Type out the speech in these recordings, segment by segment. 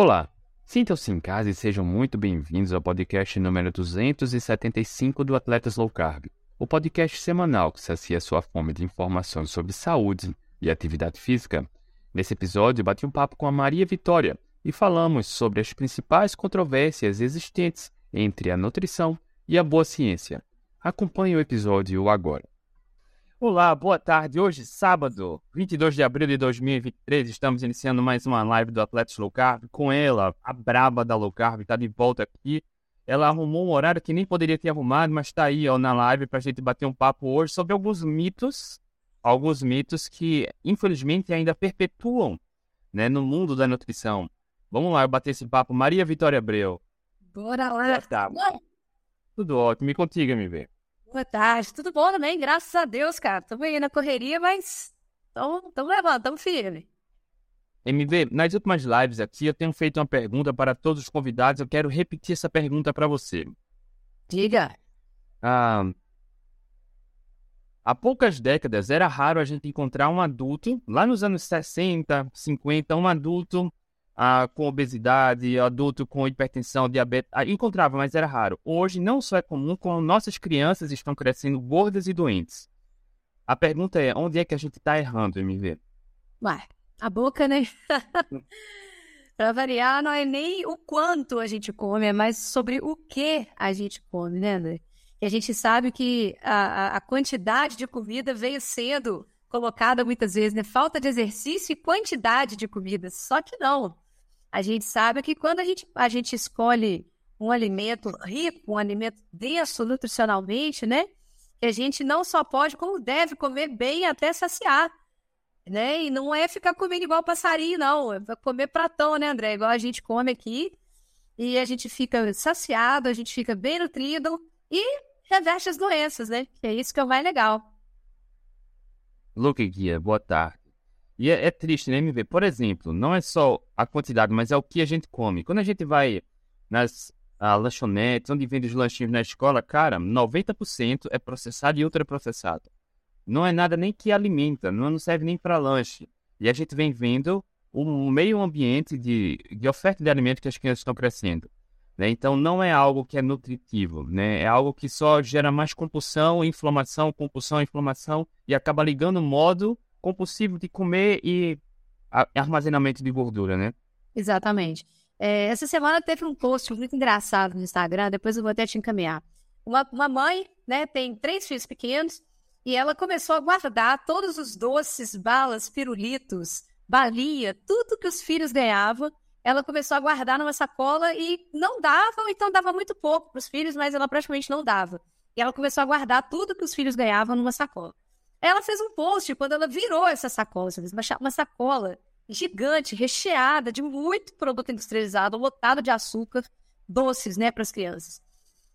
Olá, sintam-se em casa e sejam muito bem-vindos ao podcast número 275 do Atletas Low Carb, o podcast semanal que sacia sua fome de informações sobre saúde e atividade física. Nesse episódio, bati um papo com a Maria Vitória e falamos sobre as principais controvérsias existentes entre a nutrição e a boa ciência. Acompanhe o episódio agora. Olá, boa tarde. Hoje, sábado, 22 de abril de 2023, estamos iniciando mais uma live do Atletas Low Carb. Com ela, a braba da Low Carb, está de volta aqui. Ela arrumou um horário que nem poderia ter arrumado, mas está aí ó, na live para a gente bater um papo hoje sobre alguns mitos, alguns mitos que, infelizmente, ainda perpetuam né, no mundo da nutrição. Vamos lá, eu bater esse papo. Maria Vitória Abreu. Bora lá. Tá. Tudo ótimo. Me contigo, MV. Boa tarde. Tudo bom também, graças a Deus, cara. Estamos aí na correria, mas estamos levando, estamos firme. MV, nas últimas lives aqui eu tenho feito uma pergunta para todos os convidados. Eu quero repetir essa pergunta para você. Diga. Ah, há poucas décadas era raro a gente encontrar um adulto, lá nos anos 60, 50, um adulto ah, com obesidade, adulto com hipertensão, diabetes. Ah, encontrava, mas era raro. Hoje não só é comum, como nossas crianças estão crescendo gordas e doentes. A pergunta é, onde é que a gente está errando, MV? Ué, a boca, né? Para variar, não é nem o quanto a gente come, é mais sobre o que a gente come, né, André? E a gente sabe que a, a quantidade de comida veio sendo colocada muitas vezes, né? Falta de exercício e quantidade de comida. Só que não. A gente sabe que quando a gente, a gente escolhe um alimento rico, um alimento denso nutricionalmente, né? Que a gente não só pode, como deve comer bem até saciar, né? E não é ficar comendo igual passarinho, não. É comer pratão, né, André? Igual a gente come aqui. E a gente fica saciado, a gente fica bem nutrido e reverte as doenças, né? Que é isso que é o mais legal. Luke Guia, boa tarde. E é, é, triste, né, MV? Por exemplo, não é só a quantidade, mas é o que a gente come. Quando a gente vai nas ah, lanchonetes, onde vende os lanchinhos na escola, cara, 90% é processado e ultraprocessado. Não é nada nem que alimenta, não serve nem para lanche. E a gente vem vendo o meio ambiente de, de oferta de alimentos que as crianças estão crescendo. Né? Então, não é algo que é nutritivo, né? é algo que só gera mais compulsão, inflamação, compulsão, inflamação, e acaba ligando o modo compulsivo de comer e armazenamento de gordura, né? Exatamente. É, essa semana teve um post muito engraçado no Instagram, depois eu vou até te encaminhar. Uma, uma mãe, né, tem três filhos pequenos, e ela começou a guardar todos os doces, balas, pirulitos, balinha, tudo que os filhos ganhavam, ela começou a guardar numa sacola e não dava, ou então dava muito pouco para os filhos, mas ela praticamente não dava. E ela começou a guardar tudo que os filhos ganhavam numa sacola. Ela fez um post quando ela virou essa sacola, uma sacola gigante, recheada de muito produto industrializado, lotado de açúcar, doces, né, para as crianças.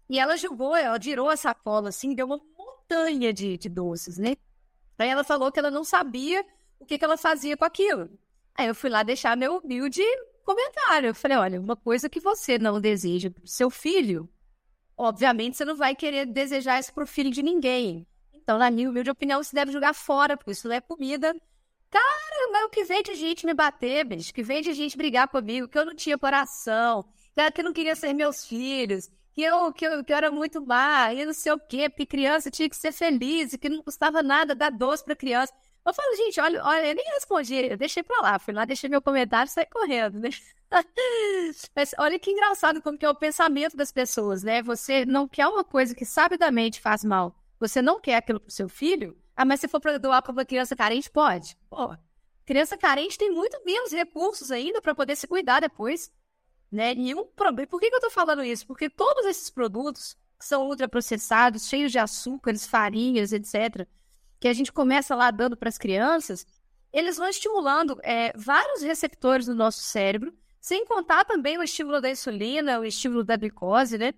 E ela jogou, ela girou a sacola assim, deu uma montanha de, de doces, né? Aí ela falou que ela não sabia o que, que ela fazia com aquilo. Aí eu fui lá deixar meu humilde comentário. Eu falei: olha, uma coisa que você não deseja para seu filho, obviamente você não vai querer desejar isso para o filho de ninguém. Então, na minha humilde opinião, você deve jogar fora, porque isso não é comida. Cara, mas o que vem de gente me bater, bicho? Que vem de gente brigar comigo, que eu não tinha coração, que não queria ser meus filhos, que eu, que eu, que eu era muito má, e não sei o quê, porque criança tinha que ser feliz, e que não custava nada dar doce pra criança. Eu falo, gente, olha, olha, eu nem respondi, eu deixei pra lá, fui lá, deixei meu comentário e saí correndo, né? Mas olha que engraçado como que é o pensamento das pessoas, né? Você não quer uma coisa que sabidamente faz mal você não quer aquilo pro seu filho, ah, mas se for para doar para uma criança carente, pode. Pô, criança carente tem muito menos recursos ainda para poder se cuidar depois. Né? Nenhum problema. Por que, que eu estou falando isso? Porque todos esses produtos que são ultraprocessados, cheios de açúcares, farinhas, etc., que a gente começa lá dando para as crianças, eles vão estimulando é, vários receptores do nosso cérebro, sem contar também o estímulo da insulina, o estímulo da glicose, né?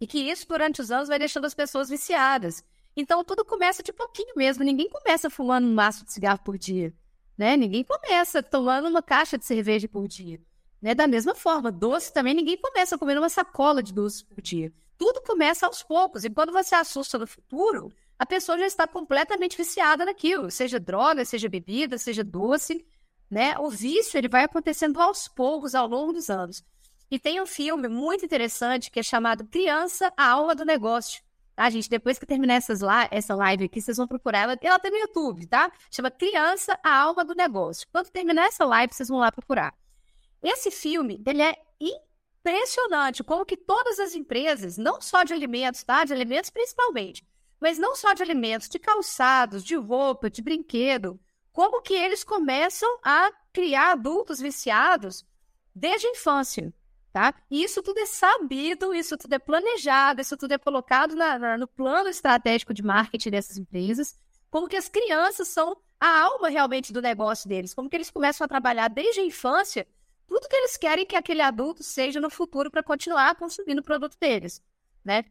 E que isso, durante os anos, vai deixando as pessoas viciadas. Então tudo começa de pouquinho mesmo. Ninguém começa fumando um maço de cigarro por dia, né? Ninguém começa tomando uma caixa de cerveja por dia, né? Da mesma forma, doce também ninguém começa comendo uma sacola de doce por dia. Tudo começa aos poucos. E quando você assusta no futuro, a pessoa já está completamente viciada naquilo, seja droga, seja bebida, seja doce. né? O vício ele vai acontecendo aos poucos ao longo dos anos. E tem um filme muito interessante que é chamado Criança, a Alma do Negócio. Tá, gente? Depois que terminar essas la essa live aqui, vocês vão procurar ela. Ela tem no YouTube, tá? Chama Criança, a Alma do Negócio. Quando terminar essa live, vocês vão lá procurar. Esse filme, ele é impressionante como que todas as empresas, não só de alimentos, tá? De alimentos principalmente, mas não só de alimentos, de calçados, de roupa, de brinquedo, como que eles começam a criar adultos viciados desde a infância, tá? E isso tudo é sabido, isso tudo é planejado, isso tudo é colocado na, na, no plano estratégico de marketing dessas empresas, como que as crianças são a alma realmente do negócio deles, como que eles começam a trabalhar desde a infância tudo que eles querem que aquele adulto seja no futuro para continuar consumindo o produto deles, né?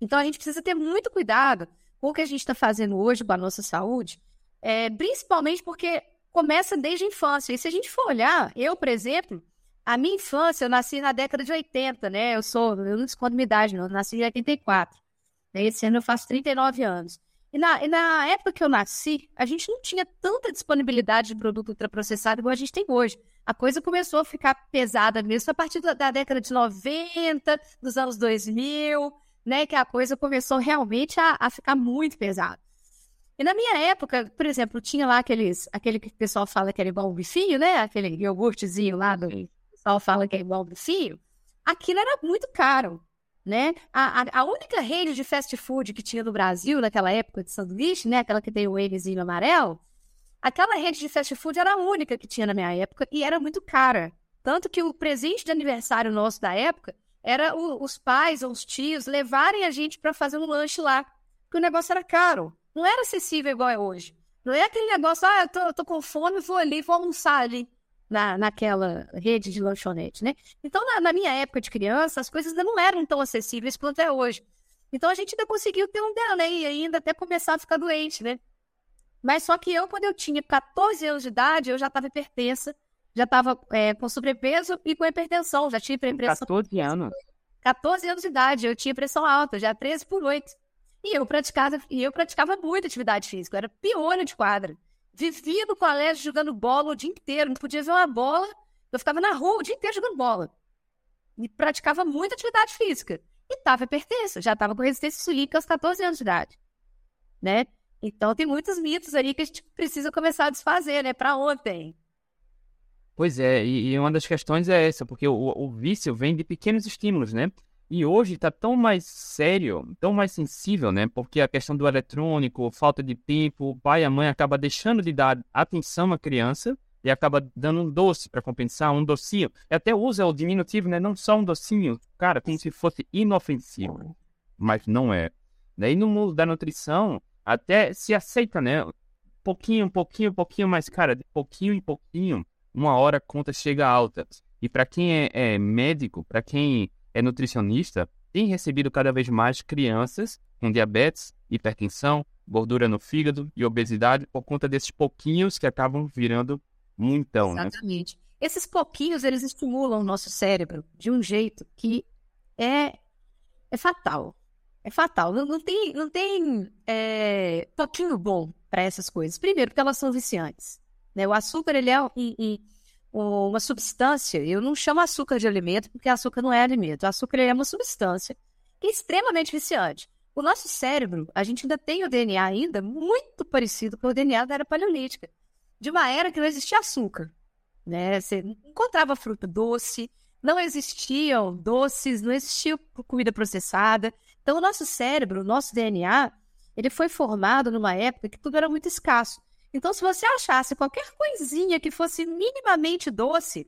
Então a gente precisa ter muito cuidado com o que a gente está fazendo hoje com a nossa saúde, é, principalmente porque começa desde a infância. E se a gente for olhar, eu, por exemplo, a minha infância, eu nasci na década de 80, né? Eu sou, eu não escondo minha idade, não, eu nasci em 84. Esse ano eu faço 39 anos. E na, e na época que eu nasci, a gente não tinha tanta disponibilidade de produto ultraprocessado igual a gente tem hoje. A coisa começou a ficar pesada mesmo a partir da, da década de 90, dos anos 2000, né? Que a coisa começou realmente a, a ficar muito pesada. E na minha época, por exemplo, tinha lá aqueles, aquele que o pessoal fala que era igual um bifinho, né? Aquele iogurtezinho lá do pessoal fala que é igual um bifinho. Aquilo era muito caro né? A, a, a, única rede de fast food que tinha no Brasil naquela época de sanduíche, né? Aquela que tem o Mzinho amarelo, aquela rede de fast food era a única que tinha na minha época e era muito cara. Tanto que o presente de aniversário nosso da época era o, os pais ou os tios levarem a gente para fazer um lanche lá, porque o negócio era caro, não era acessível igual é hoje. Não é aquele negócio, ah, eu tô, eu tô com fome, vou ali, vou almoçar ali na, naquela rede de lanchonete, né? Então, na, na, minha época de criança, as coisas ainda não eram tão acessíveis quanto é hoje. Então, a gente ainda conseguiu ter um delay ainda até começar a ficar doente, né? Mas só que eu, quando eu tinha 14 anos de idade, eu já estava hipertensa, já estava é, com sobrepeso e com hipertensão, já tinha pressão... 14 anos? 14 anos de idade, eu tinha pressão alta, já 13 por 8. E eu praticava, e eu praticava muita atividade física, eu era piona de quadra. Vivia no colégio jogando bola o dia inteiro, não podia ver uma bola. Eu ficava na rua o dia inteiro jogando bola. E praticava muita atividade física. E estava hipertensa, já estava com resistência insulínica aos 14 anos de idade. Né? Então tem muitos mitos aí que a gente precisa começar a desfazer, né? Para ontem. Pois é, e, e, uma das questões é essa, porque o, o vício vem de pequenos estímulos, né? E hoje está tão mais sério, tão mais sensível, né? Porque a questão do eletrônico, falta de tempo, o pai e a mãe acaba deixando de dar atenção à criança e acaba dando um doce para compensar, um docinho. E até usa o diminutivo, né? Não só um docinho, cara, como se fosse inofensivo. Mas não é. Daí no mundo da nutrição, até se aceita, né? Pouquinho, pouquinho, pouquinho, mas, cara, de pouquinho em pouquinho, uma hora a conta chega alta. E para quem é, é médico, para quem é nutricionista, tem recebido cada vez mais crianças com diabetes, hipertensão, gordura no fígado e obesidade por conta desses pouquinhos que acabam virando muitão, né? Exatamente. Né? Esses pouquinhos, eles estimulam o nosso cérebro de um jeito que é, é fatal. É fatal. Não, não tem, não tem é, pouquinho bom para essas coisas. Primeiro, porque elas são viciantes. Né? O açúcar, ele é um, um, uma substância, eu não chamo açúcar de alimento, porque açúcar não é alimento. Açúcar é uma substância que é extremamente viciante. O nosso cérebro, a gente ainda tem o DNA ainda muito parecido com o DNA da era paleolítica, de uma era que não existia açúcar. Né? Você encontrava fruta doce, não existiam doces, não existia comida processada. Então, o nosso cérebro, o nosso DNA, ele foi formado numa época que tudo era muito escasso. Então, se você achasse qualquer coisinha que fosse minimamente doce,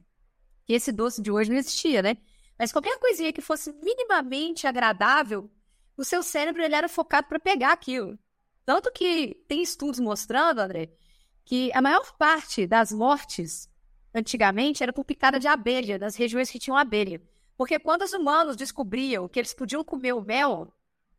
que esse doce de hoje não existia, né? Mas qualquer coisinha que fosse minimamente agradável, o seu cérebro ele era focado para pegar aquilo. Tanto que tem estudos mostrando, André, que a maior parte das mortes antigamente era por picada de abelha, nas regiões que tinham abelha. Porque quando os humanos descobriam que eles podiam comer o mel,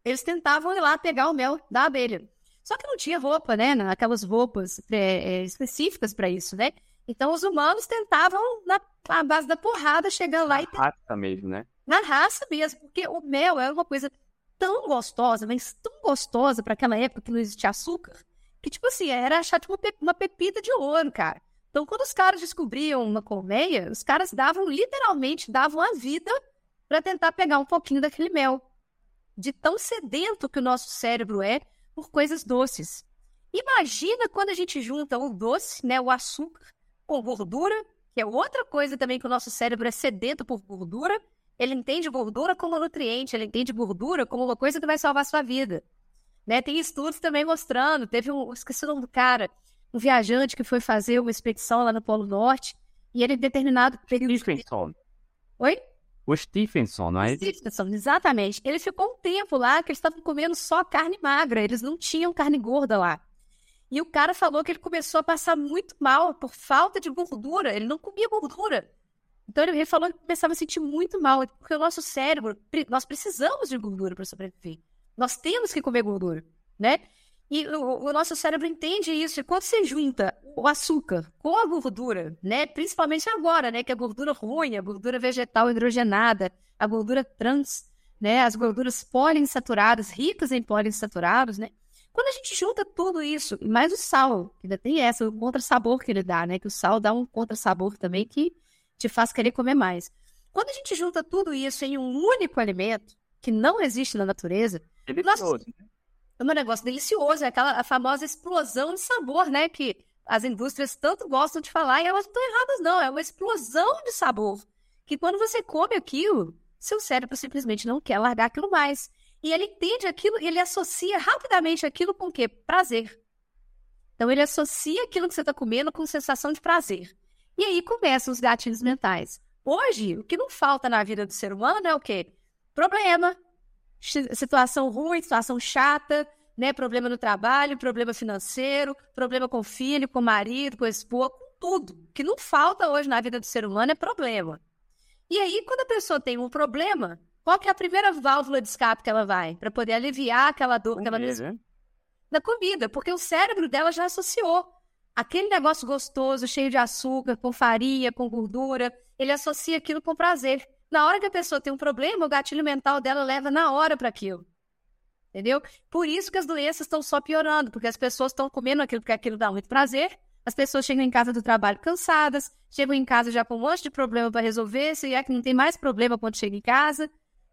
eles tentavam ir lá pegar o mel da abelha. Só que não tinha roupa, né? Aquelas roupas é, é, específicas para isso, né? Então os humanos tentavam, na, base da porrada, chegando lá na e. Na raça mesmo, né? Na raça mesmo, porque o mel é uma coisa tão gostosa, mas tão gostosa para aquela época que não existia açúcar, que, tipo assim, era achar tipo, uma pepita de ouro, cara. Então, quando os caras descobriam uma colmeia, os caras davam, literalmente, davam a vida para tentar pegar um pouquinho daquele mel. De tão sedento que o nosso cérebro é por coisas doces. Imagina quando a gente junta o doce, né, o açúcar, com gordura, que é outra coisa também que o nosso cérebro é sedento por gordura. Ele entende gordura como nutriente, ele entende gordura como uma coisa que vai salvar a sua vida. Né? Tem estudos também mostrando, teve um, esqueci o nome do cara, um viajante que foi fazer uma expedição lá no Polo Norte, e ele, em determinado período. Stephenson. Oi? O Stephenson, não é? Stephenson, exatamente. Ele ficou um tempo lá que eles estavam comendo só carne magra, eles não tinham carne gorda lá. E o cara falou que ele começou a passar muito mal por falta de gordura, ele não comia gordura. Então ele falou que começava a sentir muito mal, porque o nosso cérebro, nós precisamos de gordura para sobreviver. Nós temos que comer gordura, né? E o, o, nosso cérebro entende isso. E quando você junta o açúcar com a gordura, né? Principalmente agora, né? Que a gordura ruim, a gordura vegetal hidrogenada, a gordura trans, né? As gorduras poliinsaturadas, ricas em poliinsaturados, né? Quando a gente junta tudo isso, mais o sal, que ainda tem essa, o contra-sabor que ele dá, né? Que o sal dá um contra-sabor também que te faz querer comer mais. Quando a gente junta tudo isso em um único alimento, que não existe na natureza, é nós, né? É um negócio delicioso, é aquela famosa explosão de sabor, né? Que as indústrias tanto gostam de falar e elas não estão erradas, não. É uma explosão de sabor. Que quando você come aquilo, seu cérebro simplesmente não quer largar aquilo mais. E ele entende aquilo e ele associa rapidamente aquilo com o quê? Prazer. Então ele associa aquilo que você está comendo com sensação de prazer. E aí começam os gatilhos mentais. Hoje, o que não falta na vida do ser humano é o quê? Problema, situação ruim, situação chata, né? Problema no trabalho, problema financeiro, problema com o filho, com o marido, com a esposa, com tudo. O que não falta hoje na vida do ser humano é problema. E aí, quando a pessoa tem um problema, qual que é a primeira válvula de escape que ela vai? Para poder aliviar aquela dor que ela tem? Na comida, porque o cérebro dela já associou. Aquele negócio gostoso, cheio de açúcar, com farinha, com gordura, ele associa aquilo com prazer. Na hora que a pessoa tem um problema, o gatilho mental dela leva na hora para aquilo. Entendeu? Por isso que as doenças estão só piorando, porque as pessoas estão comendo aquilo porque aquilo dá muito prazer. As pessoas chegam em casa do trabalho cansadas, chegam em casa já com um monte de problema para resolver, se é que não tem mais problema quando chega em casa,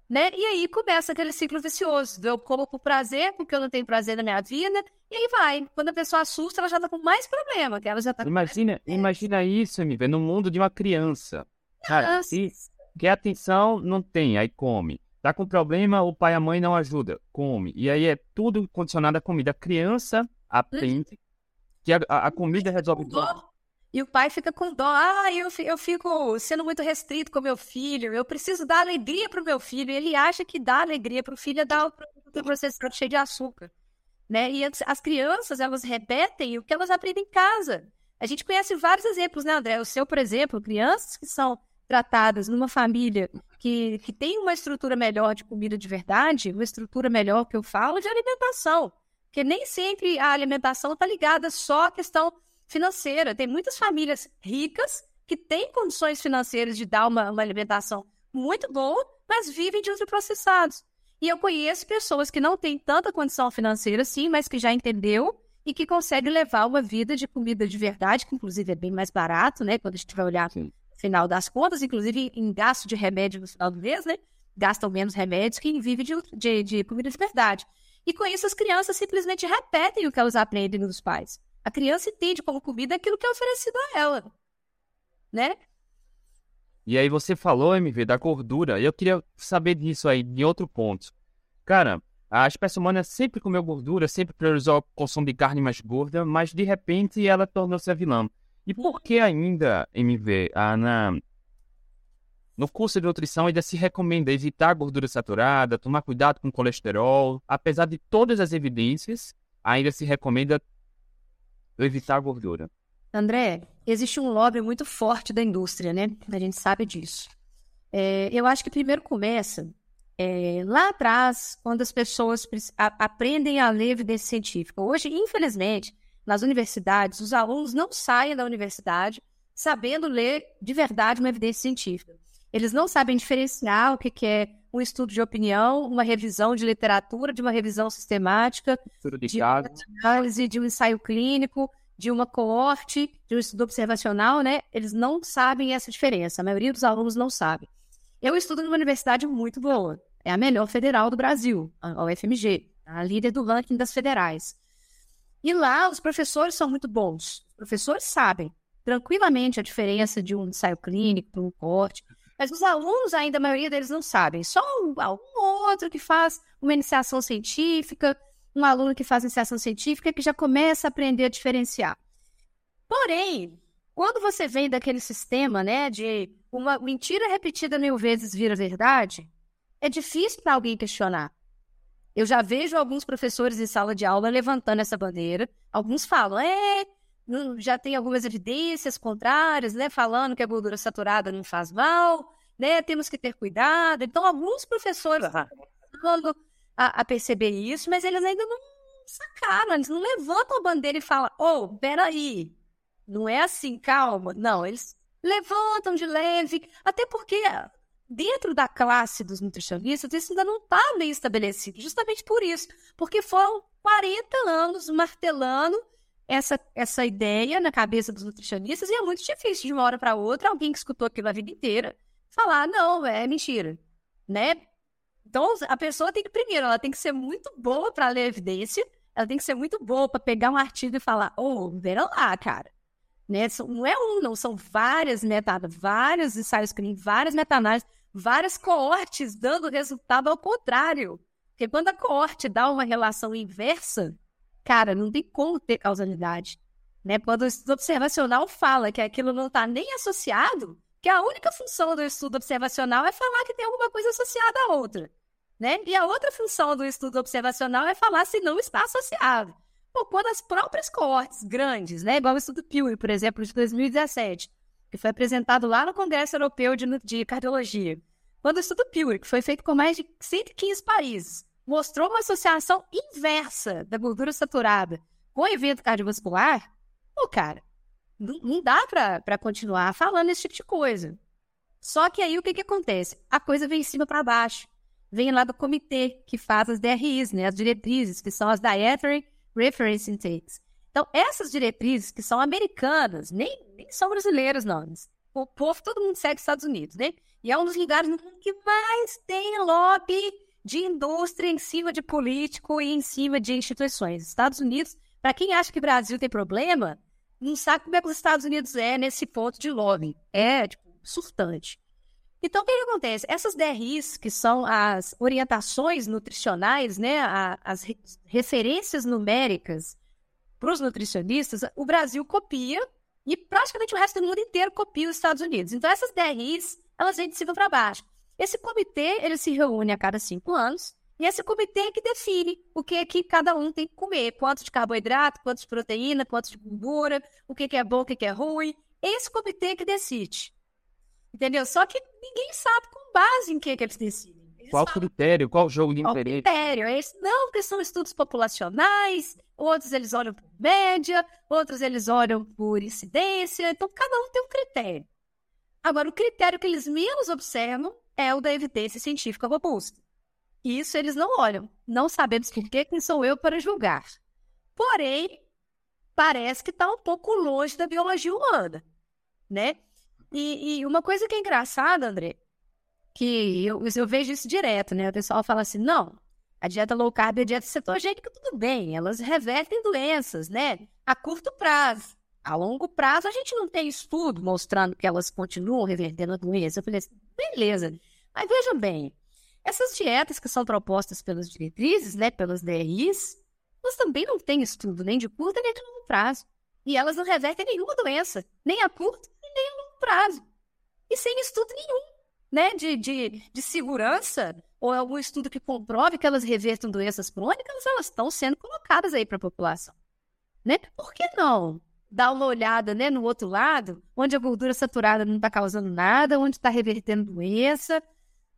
né? E aí começa aquele ciclo vicioso. Eu como por prazer, porque eu não tenho prazer na minha vida, e aí vai. Quando a pessoa assusta, ela já tá com mais problema, que ela já tá Imagina, imagina isso, MV, no mundo de uma criança. Cara, se, Quer atenção, não tem, aí come. Tá com problema, o pai e a mãe não ajudam, come. E aí é tudo condicionado à comida. A criança aprende que a, a comida resolve tudo. E o pai fica com dó. Ah, eu, eu fico sendo muito restrito com meu filho. Eu preciso dar alegria pro meu filho. Ele acha que dar alegria pro filho é dar o processado cheio de açúcar. Né? E as, as crianças, elas repetem o que elas aprendem em casa. A gente conhece vários exemplos, né, André? O seu, por exemplo, crianças que são tratadas numa família que, que tem uma estrutura melhor de comida de verdade, uma estrutura melhor que eu falo de alimentação. Porque nem sempre a alimentação está ligada só à questão financeira. Tem muitas famílias ricas que têm condições financeiras de dar uma, uma alimentação muito boa, mas vivem de ultraprocessados. E eu conheço pessoas que não têm tanta condição financeira assim, mas que já entendeu e que conseguem levar uma vida de comida de verdade, que inclusive é bem mais barato, né? Quando a gente vai olhar Sim final das contas, inclusive em gasto de remédio no final do mês, né? Gastam menos remédios que vive de, de, de comida de verdade. E com isso as crianças simplesmente repetem o que elas aprendem dos pais. A criança entende como comida aquilo que é oferecido a ela, né? E aí você falou, MV, da gordura. Eu queria saber disso aí, de outro ponto. Cara, a espécie humana sempre comeu gordura, sempre priorizou o consumo de carne mais gorda, mas de repente ela tornou-se a vilã. E por que ainda, MV, na, no curso de nutrição ainda se recomenda evitar gordura saturada, tomar cuidado com colesterol? Apesar de todas as evidências, ainda se recomenda evitar gordura. André, existe um lobby muito forte da indústria, né? A gente sabe disso. É, eu acho que primeiro começa é, lá atrás, quando as pessoas aprendem a ler evidência científica. Hoje, infelizmente, nas universidades, os alunos não saem da universidade sabendo ler de verdade uma evidência científica. Eles não sabem diferenciar o que é um estudo de opinião, uma revisão de literatura, de uma revisão sistemática, de, de análise, de um ensaio clínico, de uma coorte, de um estudo observacional, né? Eles não sabem essa diferença. A maioria dos alunos não sabe. Eu estudo numa universidade muito boa. É a melhor federal do Brasil, a UFMG, a líder do ranking das federais. E lá os professores são muito bons. Os professores sabem tranquilamente a diferença de um ensaio clínico para um corte. Mas os alunos, ainda, a maioria deles não sabem. Só um, um outro que faz uma iniciação científica, um aluno que faz iniciação científica que já começa a aprender a diferenciar. Porém, quando você vem daquele sistema, né, de uma mentira repetida mil vezes vira verdade, é difícil para alguém questionar. Eu já vejo alguns professores em sala de aula levantando essa bandeira. Alguns falam, é, já tem algumas evidências contrárias, né, falando que a gordura saturada não faz mal, né, temos que ter cuidado. Então, alguns professores estão a, a, perceber isso, mas eles ainda não sacaram, eles não levantam a bandeira e falam, oh, peraí, não é assim, calma. Não, eles levantam de leve, até porque dentro da classe dos nutricionistas isso ainda não está bem estabelecido, justamente por isso, porque foram 40 anos martelando essa, essa ideia na cabeça dos nutricionistas e é muito difícil de uma hora para outra alguém que escutou aquilo a vida inteira falar não é mentira, né? Então a pessoa tem que primeiro ela tem que ser muito boa para ler evidência, ela tem que ser muito boa para pegar um artigo e falar, oh, vera lá, cara, né? Não é um, não são várias meta, vários ensaios clínicos, várias meta-análises, várias coortes dando resultado ao contrário, porque quando a coorte dá uma relação inversa Cara, não tem como ter causalidade. Né? Quando o estudo observacional fala que aquilo não está nem associado, que a única função do estudo observacional é falar que tem alguma coisa associada à outra. Né? E a outra função do estudo observacional é falar se não está associado. Pô, quando as próprias coortes grandes, né, igual o estudo Pew, por exemplo, de 2017, que foi apresentado lá no Congresso Europeu de, de Cardiologia, quando o estudo Pew, que foi feito com mais de 115 países, mostrou uma associação inversa da gordura saturada com o evento cardiovascular, pô, cara, não, não dá para continuar falando esse tipo de coisa. Só que aí o que, que acontece? A coisa vem em cima para baixo. Vem lá do comitê que faz as DRIs, né, as diretrizes, que são as Dietary Reference Intakes. Então, essas diretrizes, que são americanas, nem, nem são brasileiras, não. O povo, todo mundo segue os Estados Unidos, né? E é um dos lugares que mais tem lobby de indústria em cima de político e em cima de instituições. Estados Unidos, para quem acha que o Brasil tem problema, não sabe como é que os Estados Unidos é nesse ponto de lobby. É, tipo, surtante. Então, o que, que acontece? Essas DRIs, que são as orientações nutricionais, né, as re referências numéricas para os nutricionistas, o Brasil copia e praticamente o resto do mundo inteiro copia os Estados Unidos. Então, essas DRIs, elas vêm de cima para baixo. Esse comitê, ele se reúne a cada cinco anos, e esse comitê é que define o que é que cada um tem que comer, quanto de carboidrato, quanto de proteína, quanto de gordura, o que, é bom, o que, é ruim. Esse comitê é que decide. Entendeu? Só que ninguém sabe com base em que, que eles decidem. Eles qual critério? Qual jogo de interesse? Qual critério? Eles, não, porque são estudos populacionais, outros eles olham por média, outros eles olham por incidência, então cada um tem um critério. Agora, o critério que eles menos observam é o da evidência científica robusta. Isso eles não olham. Não sabemos por que quem sou eu para julgar. Porém, parece que está um pouco longe da biologia humana, né? E, e, uma coisa que é engraçada, André, que eu, eu vejo isso direto, né? O pessoal fala assim, não, a dieta low carb e a dieta cetogênica, tudo bem, elas revertem doenças, né? A curto prazo. A longo prazo, a gente não tem estudo mostrando que elas continuam revertendo a doença. Eu falei assim, beleza. Mas veja bem, essas dietas que são propostas pelas diretrizes, né, pelas DRIs, elas também não têm estudo nem de curto nem de longo prazo. E elas não revertem nenhuma doença, nem a curto nem a longo prazo. E sem estudo nenhum, né, de, de, de segurança ou algum estudo que comprove que elas revertam doenças crônicas, elas estão sendo colocadas aí para a população. Né? Por que não? dar uma olhada né, no outro lado, onde a gordura saturada não está causando nada, onde está revertendo doença,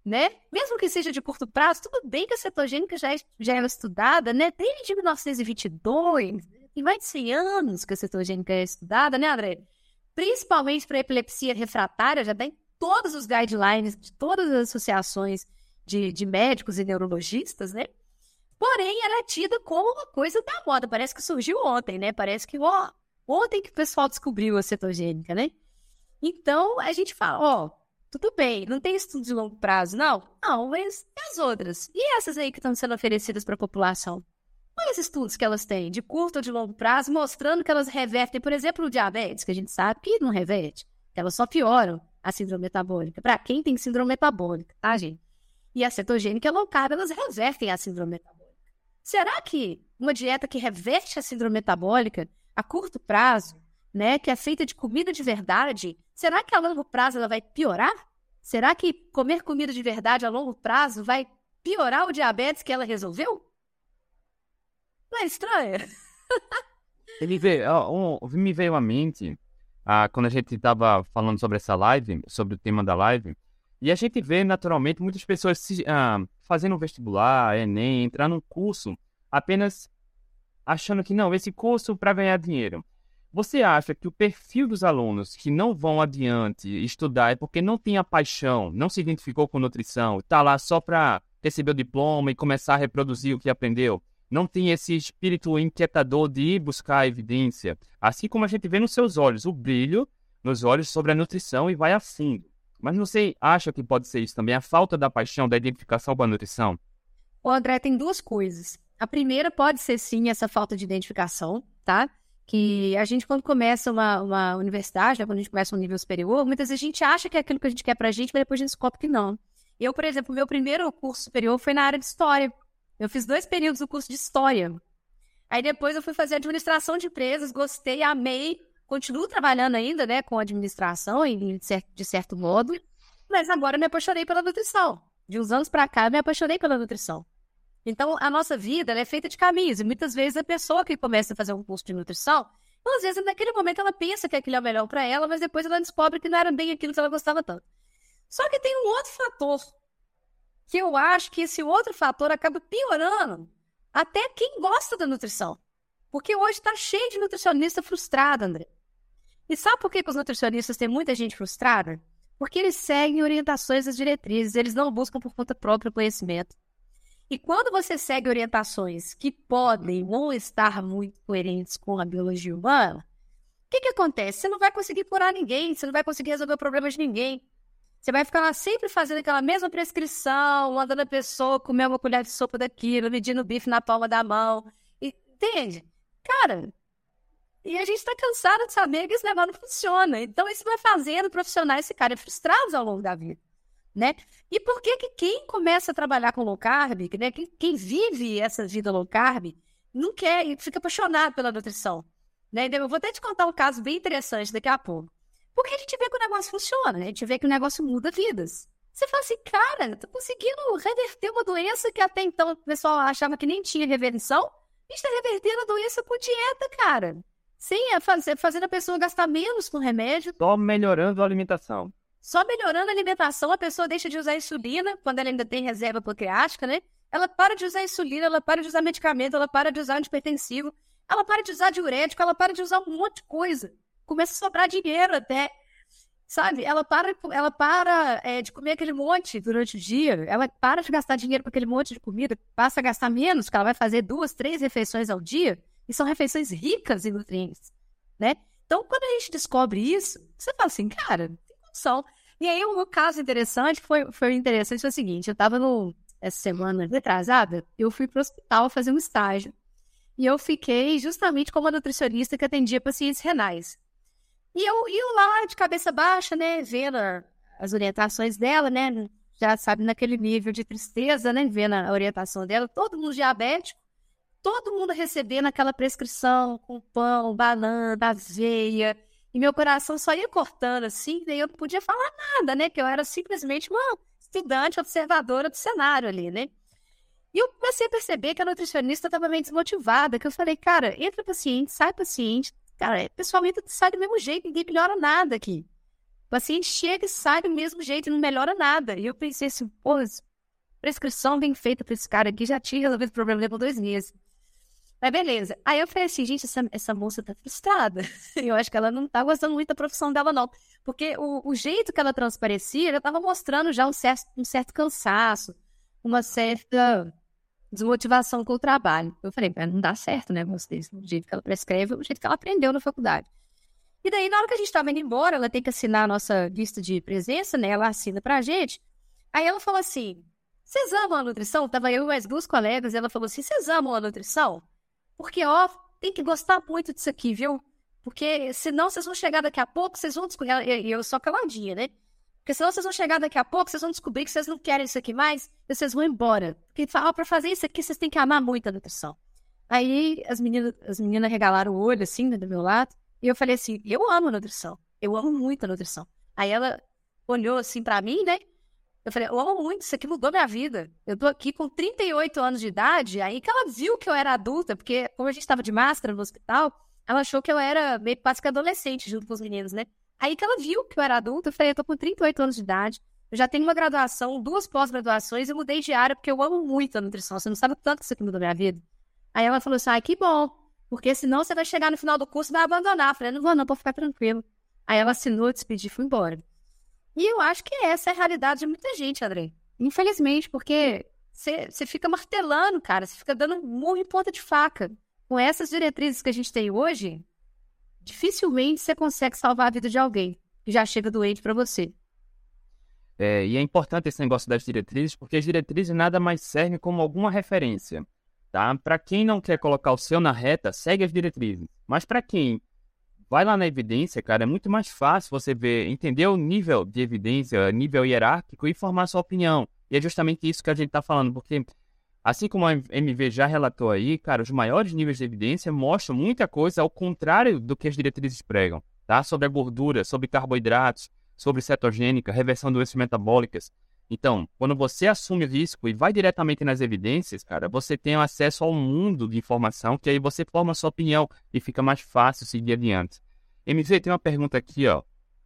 né? Mesmo que seja de curto prazo, tudo bem que a cetogênica já, é, já era estudada, né? Desde 1922, tem mais de 100 anos que a cetogênica é estudada, né, André? Principalmente para epilepsia refratária, já tem todos os guidelines de todas as associações de, de médicos e neurologistas, né? Porém, ela é tida como uma coisa da moda. Parece que surgiu ontem, né? Parece que, ó, Ontem que o pessoal descobriu a cetogênica, né? Então, a gente fala, ó, tudo bem, não tem estudo de longo prazo, não? Não, mas e as outras? E essas aí que estão sendo oferecidas para a população? Quais estudos que elas têm, de curto ou de longo prazo, mostrando que elas revertem, por exemplo, o diabetes, que a gente sabe que não reverte, elas só pioram a síndrome metabólica. Para quem tem síndrome metabólica, tá, gente? E a cetogênica low carb, elas revertem a síndrome metabólica. Será que uma dieta que reverte a síndrome metabólica a curto prazo, né, que é feita de comida de verdade, será que a longo prazo ela vai piorar? Será que comer comida de verdade a longo prazo vai piorar o diabetes que ela resolveu? Não é estranho? Ele veio, oh, oh, me veio à mente ah, quando a gente estava falando sobre essa live, sobre o tema da live, e a gente vê naturalmente muitas pessoas se, ah, fazendo um vestibular, Enem, entrar num curso apenas achando que não, esse curso para ganhar dinheiro. Você acha que o perfil dos alunos que não vão adiante estudar é porque não tem a paixão, não se identificou com nutrição, está lá só para receber o diploma e começar a reproduzir o que aprendeu? Não tem esse espírito inquietador de ir buscar a evidência, assim como a gente vê nos seus olhos, o brilho nos olhos sobre a nutrição e vai a fundo. Mas você acha que pode ser isso também, a falta da paixão, da identificação com a nutrição? O André tem duas coisas. A primeira pode ser sim essa falta de identificação, tá? Que a gente, quando começa uma, uma universidade, né, quando a gente começa um nível superior, muitas vezes a gente acha que é aquilo que a gente quer pra gente, mas depois a gente descobre que não. Eu, por exemplo, meu primeiro curso superior foi na área de história. Eu fiz dois períodos do curso de história. Aí depois eu fui fazer administração de empresas, gostei, amei, continuo trabalhando ainda, né, com administração, de certo, de certo modo, mas agora me apaixonei pela nutrição. De uns anos para cá, me apaixonei pela nutrição. Então, a nossa vida é feita de caminhos, e muitas vezes a pessoa que começa a fazer um curso de nutrição, então, às vezes naquele momento ela pensa que aquilo é o melhor para ela, mas depois ela descobre que não era bem aquilo que ela gostava tanto. Só que tem um outro fator, que eu acho que esse outro fator acaba piorando até quem gosta da nutrição. Porque hoje está cheio de nutricionista frustrado, André. E sabe por que, que os nutricionistas têm muita gente frustrada? Porque eles seguem orientações das diretrizes, eles não buscam por conta própria conhecimento. E quando você segue orientações que podem não estar muito coerentes com a biologia humana, o que, que acontece? Você não vai conseguir curar ninguém, você não vai conseguir resolver o problema de ninguém. Você vai ficar lá sempre fazendo aquela mesma prescrição, mandando a pessoa comer uma colher de sopa daquilo, medindo o bife na palma da mão. Entende? Cara, e a gente está cansado de saber que esse negócio não funciona. Então, isso vai fazendo profissionais ficarem frustrados ao longo da vida. Né? E por que, que quem começa a trabalhar com low carb, né, quem, quem vive essa vida low carb, não quer e fica apaixonado pela nutrição? Né? Eu vou até te contar um caso bem interessante daqui a pouco. Porque a gente vê que o negócio funciona, né? a gente vê que o negócio muda vidas. Você fala assim, cara, tô conseguindo reverter uma doença que até então o pessoal achava que nem tinha reversão. A gente tá revertendo a doença com dieta, cara. Sim, é fazer, fazendo a pessoa gastar menos com remédio. Só melhorando a alimentação. Só melhorando a alimentação, a pessoa deixa de usar insulina quando ela ainda tem reserva pancreática, né? Ela para de usar insulina, ela para de usar medicamento, ela para de usar antipertensivo, ela para de usar diurético, ela para de usar um monte de coisa. Começa a sobrar dinheiro até. Sabe? Ela para, ela para é, de comer aquele monte durante o dia, ela para de gastar dinheiro com aquele monte de comida, passa a gastar menos, porque ela vai fazer duas, três refeições ao dia e são refeições ricas em nutrientes, né? Então, quando a gente descobre isso, você fala assim, cara, tem condição. E aí, um caso interessante foi, foi interessante foi o seguinte: eu estava no, essa semana retrasada, eu fui para o hospital fazer um estágio. E eu fiquei justamente como nutricionista que atendia pacientes renais. E eu ia lá de cabeça baixa, né, vendo as orientações dela, né, já sabe, naquele nível de tristeza, né, vendo a orientação dela, todo mundo diabético todo mundo recebendo aquela prescrição com pão, banana, aveia. E meu coração só ia cortando assim, daí eu não podia falar nada, né? Que eu era simplesmente uma estudante observadora do cenário ali, né? E eu comecei a perceber que a nutricionista estava meio desmotivada, que eu falei, cara, entra paciente, sai paciente. Cara, é, pessoalmente sai do mesmo jeito, ninguém melhora nada aqui. O paciente chega e sai do mesmo jeito não melhora nada. E eu pensei assim, pô, prescrição bem feita para esse cara aqui já tinha resolvido o problema dele por dois meses. Mas beleza. Aí eu falei assim, gente, essa, essa moça tá frustrada. Eu acho que ela não tá gostando muito da profissão dela, não. Porque o, o jeito que ela transparecia, ela tava mostrando já um certo, um certo cansaço, uma certa desmotivação com o trabalho. Eu falei, não dá certo, né, vocês, do jeito que ela prescreve, do jeito que ela aprendeu na faculdade. E daí, na hora que a gente estava indo embora, ela tem que assinar a nossa lista de presença, né? Ela assina pra gente. Aí ela falou assim: vocês amam a nutrição? Tava eu e mais duas colegas, e ela falou assim: vocês amam a nutrição? Porque, ó, tem que gostar muito disso aqui, viu? Porque senão vocês vão chegar daqui a pouco, vocês vão descobrir. E eu só caladinha, né? Porque senão vocês vão chegar daqui a pouco, vocês vão descobrir que vocês não querem isso aqui mais, e vocês vão embora. Porque fala, para fazer isso aqui, vocês têm que amar muito a nutrição. Aí as meninas, as meninas regalaram o olho, assim, né, do meu lado, e eu falei assim: eu amo a nutrição. Eu amo muito a nutrição. Aí ela olhou assim para mim, né? Eu falei, eu amo muito, isso aqui mudou minha vida. Eu tô aqui com 38 anos de idade, aí que ela viu que eu era adulta, porque como a gente tava de máscara no hospital, ela achou que eu era meio quase que adolescente junto com os meninos, né? Aí que ela viu que eu era adulta, eu falei, eu tô com 38 anos de idade, eu já tenho uma graduação, duas pós-graduações, eu mudei de área porque eu amo muito a nutrição. Você não sabe tanto que isso aqui mudou minha vida. Aí ela falou assim, ai, que bom, porque senão você vai chegar no final do curso e vai abandonar. Eu falei, não vou não, vou ficar tranquilo. Aí ela assinou, despedi e fui embora. E eu acho que essa é a realidade de muita gente, André. Infelizmente, porque você fica martelando, cara, você fica dando murro em ponta de faca. Com essas diretrizes que a gente tem hoje, dificilmente você consegue salvar a vida de alguém que já chega doente para você. É, e é importante esse negócio das diretrizes, porque as diretrizes nada mais servem como alguma referência. Tá? Para quem não quer colocar o seu na reta, segue as diretrizes. Mas para quem vai lá na evidência, cara, é muito mais fácil você ver, entender o nível de evidência, nível hierárquico e formar sua opinião. E é justamente isso que a gente está falando, porque assim como a MV já relatou aí, cara, os maiores níveis de evidência mostram muita coisa ao contrário do que as diretrizes pregam, tá? Sobre a gordura, sobre carboidratos, sobre cetogênica, reversão de doenças metabólicas. Então, quando você assume o risco e vai diretamente nas evidências, cara, você tem acesso ao mundo de informação que aí você forma a sua opinião e fica mais fácil seguir adiante. MV, tem uma pergunta aqui, ó.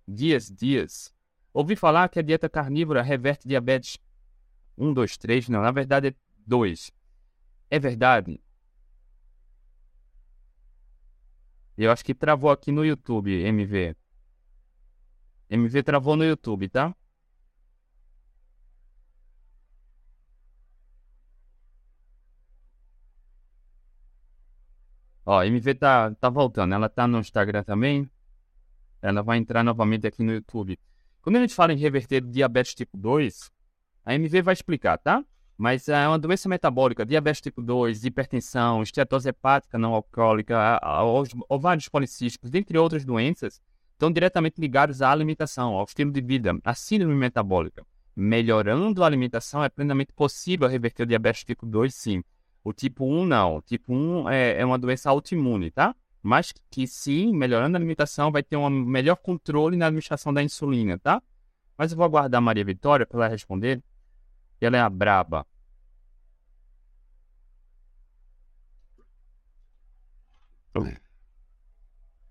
Dias, dias. Ouvi falar que a dieta carnívora reverte diabetes 1, 2, 3. Não, na verdade é 2. É verdade? Eu acho que travou aqui no YouTube, MV. MV travou no YouTube, tá? Ó, MV tá, tá voltando. Ela tá no Instagram também. Ela vai entrar novamente aqui no YouTube. Quando a gente fala em reverter diabetes tipo 2, a MV vai explicar, tá? Mas é uma doença metabólica, diabetes tipo 2, hipertensão, estetose hepática não alcoólica, ovários policísticos, dentre outras doenças, estão diretamente ligados à alimentação, ao estilo de vida, à síndrome metabólica. Melhorando a alimentação, é plenamente possível reverter o diabetes tipo 2, sim. O tipo 1 não. O tipo 1 é, é uma doença autoimune, tá? Mas que sim, melhorando a alimentação, vai ter um melhor controle na administração da insulina, tá? Mas eu vou aguardar a Maria Vitória para ela responder. Ela é a braba.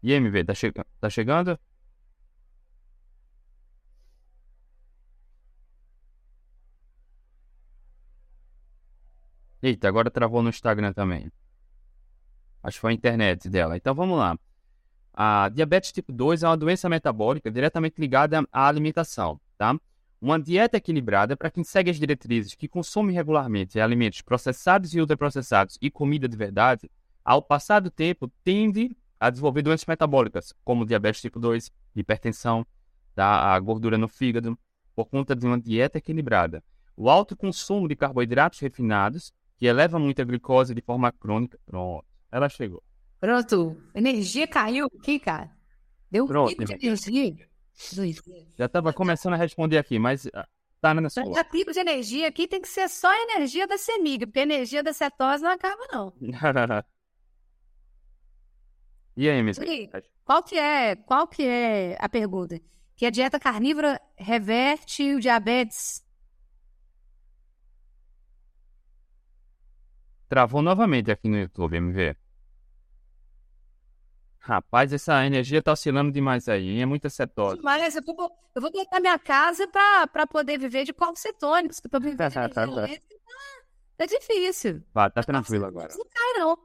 E MV, tá, che tá chegando? Eita, agora travou no Instagram também. Acho que foi a internet dela. Então vamos lá. A diabetes tipo 2 é uma doença metabólica diretamente ligada à alimentação, tá? Uma dieta equilibrada para quem segue as diretrizes, que consome regularmente alimentos processados e ultraprocessados e comida de verdade, ao passar do tempo tende a desenvolver doenças metabólicas, como diabetes tipo 2, hipertensão, tá? a gordura no fígado, por conta de uma dieta equilibrada. O alto consumo de carboidratos refinados que eleva muito a glicose de forma crônica. Pronto, ela chegou. Pronto, energia caiu aqui, cara. Deu Pronto, de energia. Já estava começando a responder aqui, mas ah, tá na sua. Já pico de energia aqui tem que ser só a energia da semiga, porque a energia da cetose não acaba, não. e aí, Miss? Qual que é, qual que é a pergunta? Que a dieta carnívora reverte o diabetes Travou novamente aqui no YouTube, MV. Rapaz, essa energia tá oscilando demais aí, é muita cetose. Mas eu vou, eu vou botar minha casa pra, pra poder viver de qual cetônicos, tá, tá, tá. É difícil. Vá, tá tranquilo agora. Não cai, não.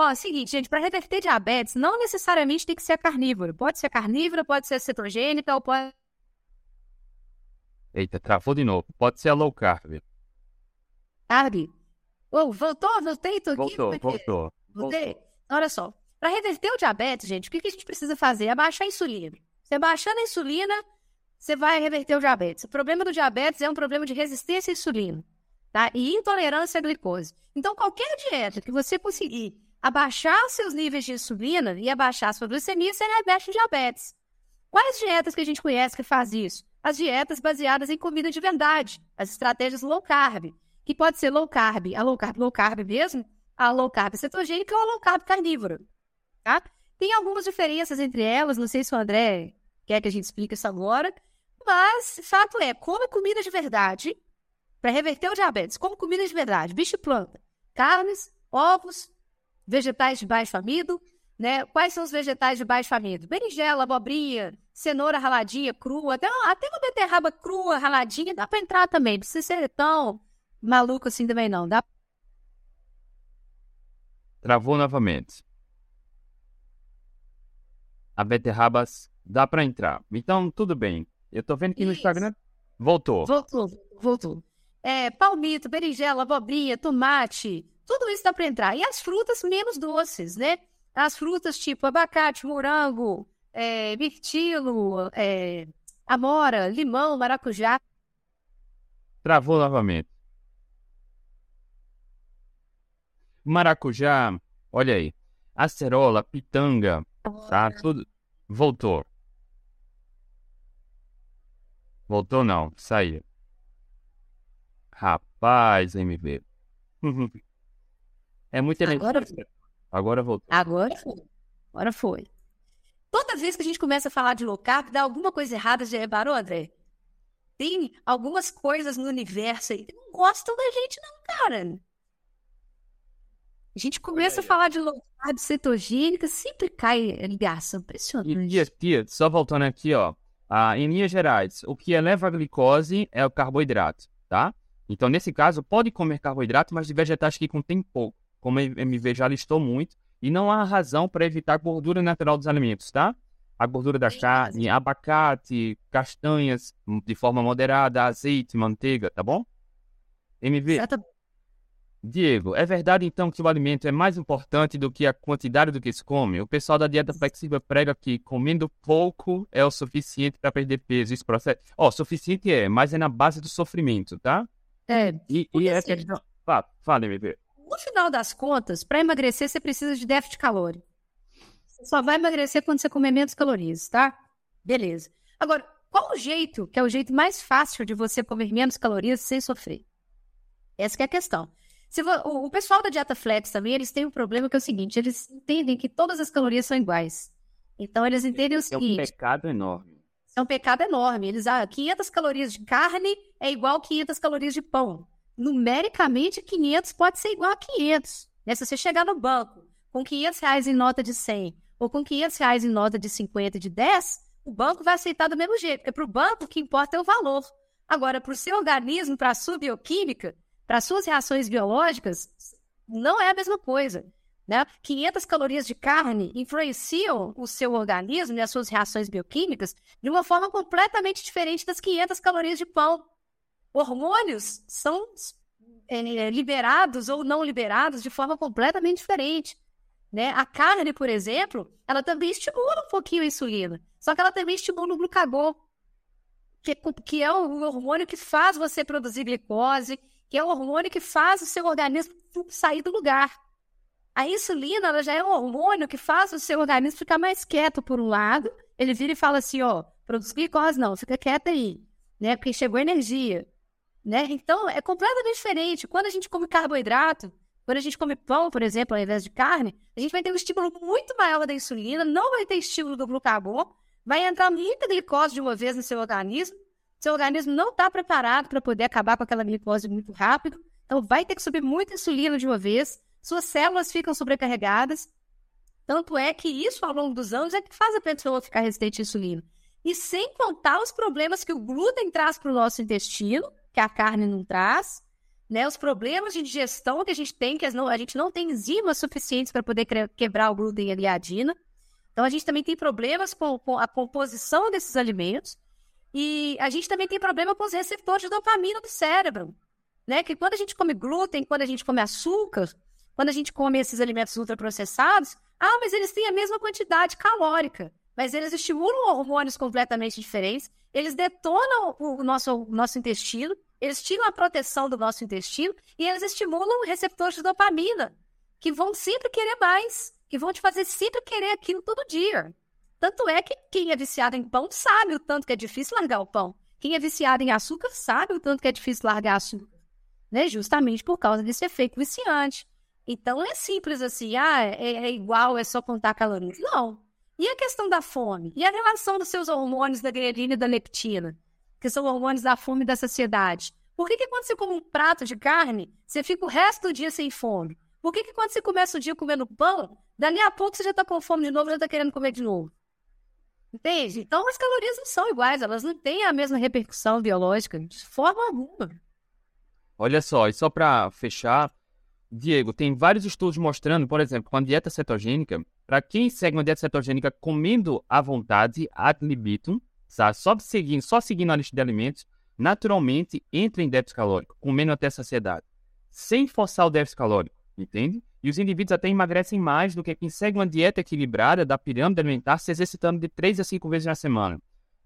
Ó, seguinte, gente, para reverter diabetes, não necessariamente tem que ser carnívoro. Pode ser carnívoro, pode ser cetogênica, ou pode... Eita, travou de novo. Pode ser a low carb. Carb? Oh, voltou? Voltei? Tô aqui? Voltou, Porque- voltou. Voltei? Olha só. Para reverter o diabetes, gente, o que, que a gente precisa fazer? Abaixar a insulina. Você abaixando a insulina, você vai reverter o diabetes. O problema do diabetes é um problema de resistência à insulina, tá? E intolerância à glicose. Então, qualquer dieta que você conseguir abaixar seus níveis de insulina e abaixar a sua glicemia, você reverte o diabetes. Quais dietas que a gente conhece que faz isso? As dietas baseadas em comida de verdade, as estratégias low carb, que pode ser low carb, a low carb, low carb mesmo, a low carb cetogênica ou a low carb carnívora, tá? Tem algumas diferenças entre elas, não sei se o André quer que a gente explique isso agora, mas fato é, come comida de verdade para reverter o diabetes, come comida de verdade, bicho e planta, carnes, ovos, vegetais de baixo amido, né? Quais são os vegetais de baixo amido? Berinjela, abobrinha, cenoura raladinha, crua, até, até uma beterraba crua, raladinha, dá para entrar também, não precisa ser tão maluco assim também não, dá Travou novamente. A beterrabas dá pra entrar. Então, tudo bem. Eu tô vendo que no. Instagram voltou. Voltou, voltou. É, palmito, berinjela, abobrinha, tomate, tudo isso dá para entrar. E as frutas menos doces, né? As frutas tipo abacate, morango, é, mirtilo, é, amora, limão, maracujá. Travou novamente. Maracujá, olha aí. Acerola, pitanga, tá? Tudo. Voltou. Voltou não, saiu. Rapaz, MV. É muito Agora- energia. Agora voltou. Agora foi. Agora foi. Toda vez que a gente começa a falar de low carb, dá alguma coisa errada, já reparou, André? Tem algumas coisas no universo aí que não gostam da gente, não, cara. A gente começa a falar de low carb cetogênica, sempre cai ligação. E Impressionante. tia, tia, só voltando aqui, ó. Ah, em linhas gerais, o que eleva a glicose é o carboidrato, tá? Então, nesse caso, pode comer carboidrato, mas de vegetais que contém pouco, como a MV já listou muito, e não há razão para evitar a gordura natural dos alimentos, tá? A gordura da carne, abacate, castanhas, hum, de forma moderada, azeite, manteiga, tá bom? MV, Exatamente. Diego, é verdade então que o alimento é mais importante do que a quantidade do que se come? O pessoal da dieta flexível prega que comendo pouco é o suficiente para perder peso. Isso procede? Ó, suficiente é, mas é na base do sofrimento, tá? É, E, e é assim- questão. Fala, fala, MV. No final das contas, para emagrecer, você precisa de déficit calórico. Você só vai emagrecer quando você comer menos calorias, tá? Beleza. Agora, qual o jeito que é o jeito mais fácil de você comer menos calorias sem sofrer? Essa que é a questão. Se o, o pessoal da dieta flex também, eles têm um problema que é o seguinte, eles entendem que todas as calorias são iguais. Então, eles entendem o É um seguinte, pecado enorme. é um pecado enorme. Eles, ah, 500 calorias de carne é igual a 500 calorias de pão. Numericamente, 500 pode ser igual a 500. Né? Se você chegar no banco com 500 reais em nota de 100 ou com 500 reais em nota de 50 e de 10, o banco vai aceitar do mesmo jeito. Porque para o banco, que importa é o valor. Agora, para o seu organismo, para a sua bioquímica, para as suas reações biológicas, não é a mesma coisa. Né? 500 calorias de carne influenciam o seu organismo e as suas reações bioquímicas de uma forma completamente diferente das 500 calorias de pão. Hormônios são é, liberados ou não liberados de forma completamente diferente. Né? A carne, por exemplo, ela também estimula um pouquinho a insulina, só que ela também estimula o glucagon, que, que é o hormônio que faz você produzir glicose, que é o hormônio que faz o seu organismo sair do lugar. A insulina ela já é um hormônio que faz o seu organismo ficar mais quieto por um lado. Ele vira e fala assim, ó, produz glicose não, fica quieto aí, né? Porque chegou energia, né? Então é completamente diferente. Quando a gente come carboidrato, quando a gente come pão, por exemplo, ao invés de carne, a gente vai ter um estímulo muito maior da insulina, não vai ter estímulo do glucagon, vai entrar muita glicose de uma vez no seu organismo. Seu organismo não está preparado para poder acabar com aquela glicose muito rápido, então vai ter que subir muita insulina de uma vez suas células ficam sobrecarregadas. Tanto é que isso, ao longo dos anos, é que faz a pessoa ficar resistente à insulina. E sem contar os problemas que o glúten traz para o nosso intestino, que a carne não traz, né? Os problemas de digestão que a gente tem, que não, a gente não tem enzimas suficientes para poder quebrar o glúten e a gliadina. Então, a gente também tem problemas com, com a composição desses alimentos. E a gente também tem problema com os receptores de dopamina do cérebro. né? Que quando a gente come glúten, quando a gente come açúcar, quando a gente come esses alimentos ultraprocessados, ah, mas eles têm a mesma quantidade calórica, mas eles estimulam hormônios completamente diferentes, eles detonam o nosso, o nosso intestino, eles tiram a proteção do nosso intestino e eles estimulam receptores de dopamina, que vão sempre querer mais, que vão te fazer sempre querer aquilo todo dia. Tanto é que quem é viciado em pão sabe o tanto que é difícil largar o pão. Quem é viciado em açúcar sabe o tanto que é difícil largar açúcar. Né? Justamente por causa desse efeito viciante. Então, não é simples assim, ah, é, é igual, é só contar calorias. Não. E a questão da fome? E a relação dos seus hormônios da grelina e da leptina? Que são hormônios da fome e da saciedade. Por que, que quando você come um prato de carne, você fica o resto do dia sem fome? Por que, que quando você começa o dia comendo pão, dali a pouco você já está com fome de novo, já está querendo comer de novo? Entende? Então as calorias não são iguais, elas não têm a mesma repercussão biológica, de forma alguma. Olha só, e só para fechar, Diego, tem vários estudos mostrando, por exemplo, com a dieta cetogênica, para quem segue uma dieta cetogênica comendo à vontade, ad libitum, tá? só seguindo, só seguindo a lista de alimentos, naturalmente entra em déficit calórico, comendo até saciedade, sem forçar o déficit calórico, entende? E os indivíduos até emagrecem mais do que quem segue uma dieta equilibrada da pirâmide alimentar, se exercitando de 3 a 5 vezes na semana.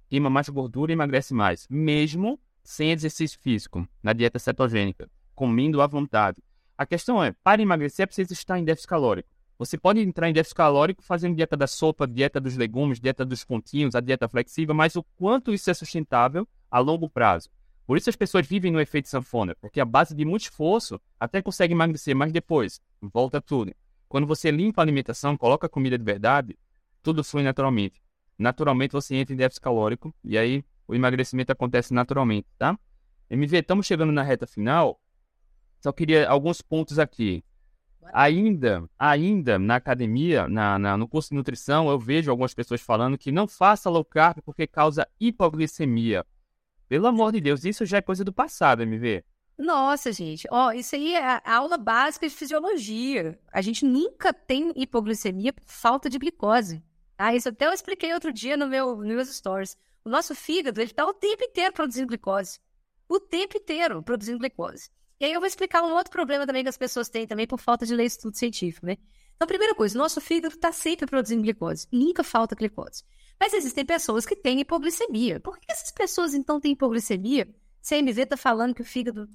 Queima mais gordura e emagrece mais, mesmo sem exercício físico, na dieta cetogênica, comendo à vontade. A questão é, para emagrecer é preciso estar em déficit calórico. Você pode entrar em déficit calórico fazendo dieta da sopa, dieta dos legumes, dieta dos pontinhos, a dieta flexível, mas o quanto isso é sustentável a longo prazo. Por isso as pessoas vivem no efeito sanfona, porque a base de muito esforço até consegue emagrecer, mas depois volta tudo. Quando você limpa a alimentação, coloca comida de verdade, tudo flui naturalmente. Naturalmente você entra em déficit calórico e aí o emagrecimento acontece naturalmente, tá? MV, estamos chegando na reta final. Só queria alguns pontos aqui. Ainda, ainda na academia, na, na, no curso de nutrição, eu vejo algumas pessoas falando que não faça low carb porque causa hipoglicemia. Pelo amor de Deus, isso já é coisa do passado, MV. Nossa, gente, ó, isso aí é a aula básica de fisiologia. A gente nunca tem hipoglicemia por falta de glicose. Tá? Isso até eu expliquei outro dia no meu, nos meus stories. O nosso fígado, ele está o tempo inteiro produzindo glicose. O tempo inteiro produzindo glicose. E aí eu vou explicar um outro problema também que as pessoas têm também por falta de ler estudo científico, né? Então, primeira coisa, nosso fígado está sempre produzindo glicose. Nunca falta glicose. Mas existem pessoas que têm hipoglicemia. Por que essas pessoas, então, têm hipoglicemia? Se a MV está falando que o fígado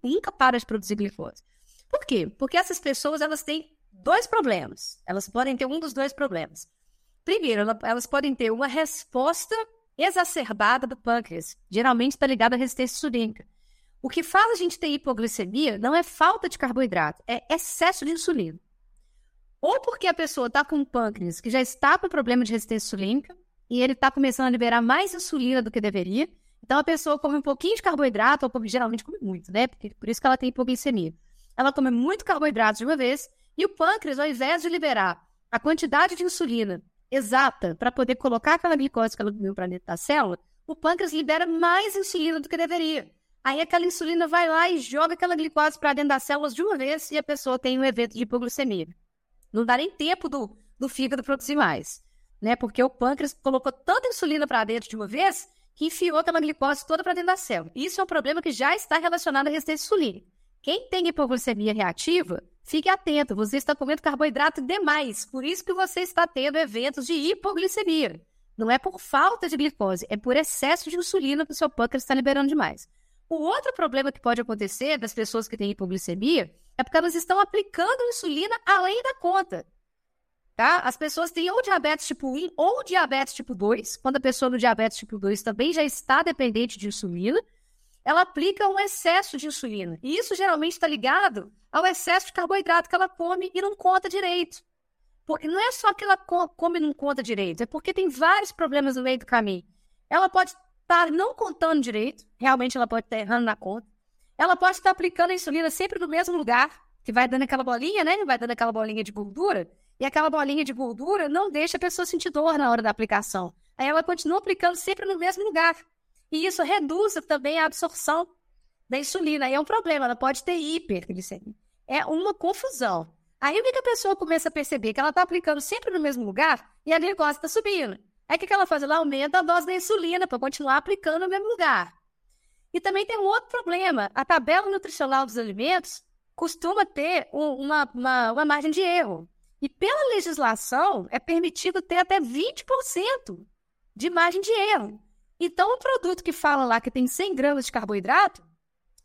nunca para de produzir glicose. Por quê? Porque essas pessoas, elas têm dois problemas. Elas podem ter um dos dois problemas. Primeiro, elas podem ter uma resposta exacerbada do pâncreas. Geralmente está ligada à resistência insulínica. O que faz a gente ter hipoglicemia não é falta de carboidrato, é excesso de insulina. Ou porque a pessoa está com um pâncreas que já está com problema de resistência insulínica e ele está começando a liberar mais insulina do que deveria. Então a pessoa come um pouquinho de carboidrato, ou geralmente come muito, né? Porque, por isso que ela tem hipoglicemia. Ela come muito carboidrato de uma vez e o pâncreas, ao invés de liberar a quantidade de insulina exata para poder colocar aquela glicose que ela comeu para dentro da célula, o pâncreas libera mais insulina do que deveria. Aí aquela insulina vai lá e joga aquela glicose para dentro das células de uma vez e a pessoa tem um evento de hipoglicemia. Não dá nem tempo do, do fígado produzir mais, né? Porque o pâncreas colocou tanta insulina para dentro de uma vez que enfiou aquela glicose toda para dentro da célula. Isso é um problema que já está relacionado à resistência insulínica. Quem tem hipoglicemia reativa, fique atento, você está comendo carboidrato demais, por isso que você está tendo eventos de hipoglicemia. Não é por falta de glicose, é por excesso de insulina que o seu pâncreas está liberando demais. O outro problema que pode acontecer das pessoas que têm hipoglicemia é porque elas estão aplicando insulina além da conta. Tá? As pessoas têm ou diabetes tipo 1 ou diabetes tipo 2. Quando a pessoa no diabetes tipo 2 também já está dependente de insulina, ela aplica um excesso de insulina. E isso geralmente está ligado ao excesso de carboidrato que ela come e não conta direito. Porque não é só que ela come e não conta direito, é porque tem vários problemas no meio do caminho. Ela pode estar não contando direito, realmente ela pode estar errando na conta. Ela pode estar aplicando a insulina sempre no mesmo lugar, que vai dando aquela bolinha, né? Vai dando aquela bolinha de gordura, e aquela bolinha de gordura não deixa a pessoa sentir dor na hora da aplicação. Aí ela continua aplicando sempre no mesmo lugar. E isso reduz também a absorção da insulina. Aí é um problema, ela pode ter hiperglicemia. É uma confusão. Aí o que a pessoa começa a perceber? Que ela está aplicando sempre no mesmo lugar e a glicose está subindo. Aí o que ela faz? Ela aumenta a dose da insulina para continuar aplicando no mesmo lugar. E também tem um outro problema. A tabela nutricional dos alimentos costuma ter um, uma, uma, uma margem de erro. E pela legislação, é permitido ter até 20% de margem de erro. Então, um produto que fala lá que tem 100 gramas de carboidrato,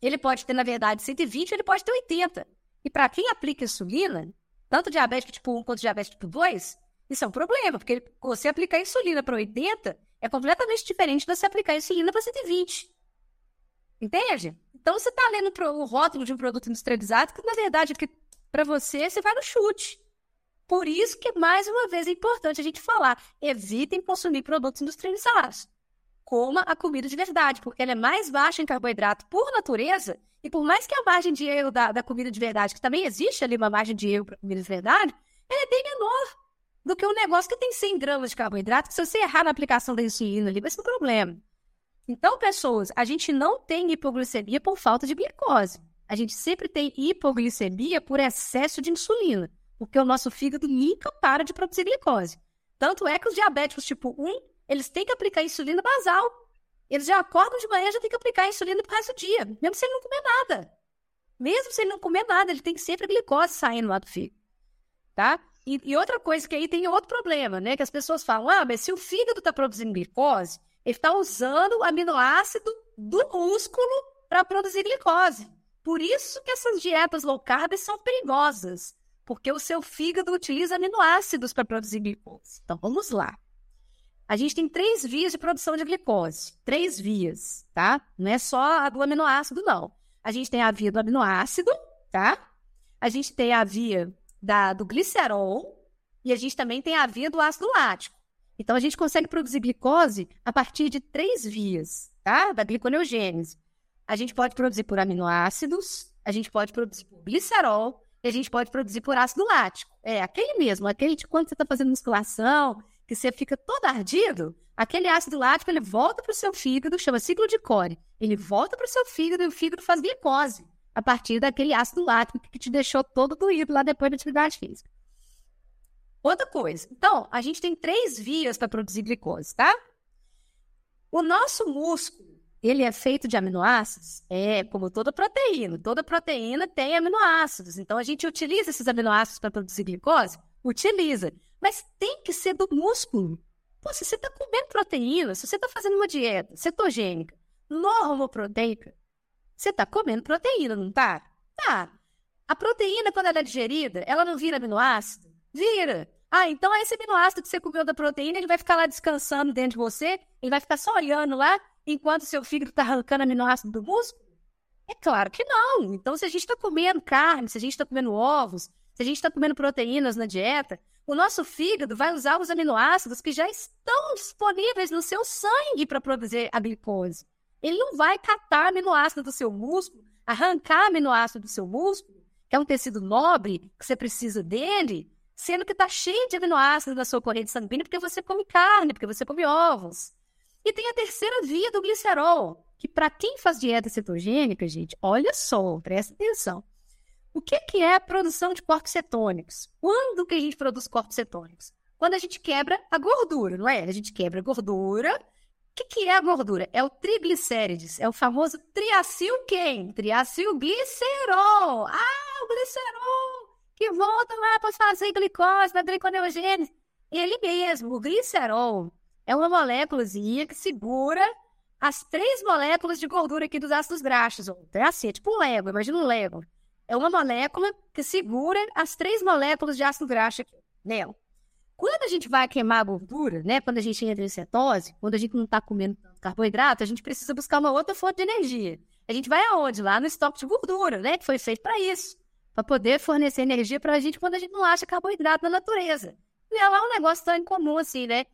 ele pode ter, na verdade, 120, ele pode ter 80. E para quem aplica insulina, tanto diabético tipo 1 quanto diabético tipo 2, isso é um problema, porque você aplicar insulina para 80 é completamente diferente de você aplicar insulina para 120. Entende? Então você está lendo o rótulo de um produto industrializado que, na verdade, que para você, você vai no chute. Por isso que, mais uma vez, é importante a gente falar: evitem consumir produtos industrializados. Coma a comida de verdade, porque ela é mais baixa em carboidrato por natureza, e por mais que a margem de erro da, da comida de verdade, que também existe ali uma margem de erro para comida de verdade, ela é bem menor do que um negócio que tem 100 gramas de carboidrato, que se você errar na aplicação da insulina ali, vai ser um problema. Então, pessoas, a gente não tem hipoglicemia por falta de glicose. A gente sempre tem hipoglicemia por excesso de insulina, porque o nosso fígado nunca para de produzir glicose. Tanto é que os diabéticos tipo 1, eles têm que aplicar insulina basal. Eles já acordam de manhã já têm que aplicar insulina pro resto do dia, mesmo se ele não comer nada. Mesmo se ele não comer nada, ele tem sempre glicose saindo lá do fígado. Tá? E, e, outra coisa que aí tem outro problema, né? Que as pessoas falam, ah, mas se o fígado está produzindo glicose, ele está usando o aminoácido do músculo para produzir glicose. Por isso que essas dietas low carb são perigosas, porque o seu fígado utiliza aminoácidos para produzir glicose. Então vamos lá. A gente tem três vias de produção de glicose. Três vias, tá? Não é só a do aminoácido, não. A gente tem a via do aminoácido, tá? A gente tem a via da, do glicerol e a gente também tem a via do ácido lático. Então, a gente consegue produzir glicose a partir de três vias, tá? Da gliconeogênese. A gente pode produzir por aminoácidos, a gente pode produzir por glicerol e a gente pode produzir por ácido lático. É aquele mesmo, aquele de quando você está fazendo musculação, que você fica todo ardido, aquele ácido lático ele volta para o seu fígado, chama ciclo de Core. Ele volta para o seu fígado e o fígado faz glicose a partir daquele ácido lático que te deixou todo doído lá depois da atividade física. Outra coisa. Então, a gente tem três vias para produzir glicose, tá? O nosso músculo, ele é feito de aminoácidos? É, como toda proteína. Toda proteína tem aminoácidos. Então, a gente utiliza esses aminoácidos para produzir glicose? Utiliza. Mas tem que ser do músculo. Pô, se você está comendo proteína, se você está fazendo uma dieta cetogênica, normoproteica, você está comendo proteína, não tá? Tá. A proteína, quando ela é digerida, ela não vira aminoácido? Vira. Ah, então esse aminoácido que você comeu da proteína, ele vai ficar lá descansando dentro de você, ele vai ficar só olhando lá, enquanto seu fígado está arrancando aminoácido do músculo? É claro que não. Então, se a gente está comendo carne, se a gente está comendo ovos, se a gente está comendo proteínas na dieta, o nosso fígado vai usar os aminoácidos que já estão disponíveis no seu sangue para produzir a glicose. Ele não vai catar aminoácido do seu músculo, arrancar aminoácido do seu músculo, que é um tecido nobre, que você precisa dele, sendo que está cheio de aminoácidos na sua corrente sanguínea porque você come carne, porque você come ovos. E tem a terceira via do glicerol, que para quem faz dieta cetogênica, gente, olha só, presta atenção. O que, que é a produção de corpos cetônicos? Quando que a gente produz corpos cetônicos? Quando a gente quebra a gordura, não é? A gente quebra a gordura. O que, que é a gordura? É o triglicérides, é o famoso? Triacilglicerol. Ah, o glicerol! que volta lá para fazer glicose da gliconeogênese. Ele mesmo, o glicerol, é uma moléculazinha que segura as três moléculas de gordura aqui dos ácidos graxos. É assim, é tipo um Lego, imagina um Lego. É uma molécula que segura as três moléculas de ácido graxo aqui nela. Quando a gente vai queimar a gordura, né? Quando a gente entra em cetose, quando a gente não está comendo carboidrato, a gente precisa buscar uma outra fonte de energia. A gente vai aonde? Lá no estoque de gordura, né? Que foi feito para isso para poder fornecer energia para a gente quando a gente não acha carboidrato na natureza. E é lá um negócio tão incomum assim, né?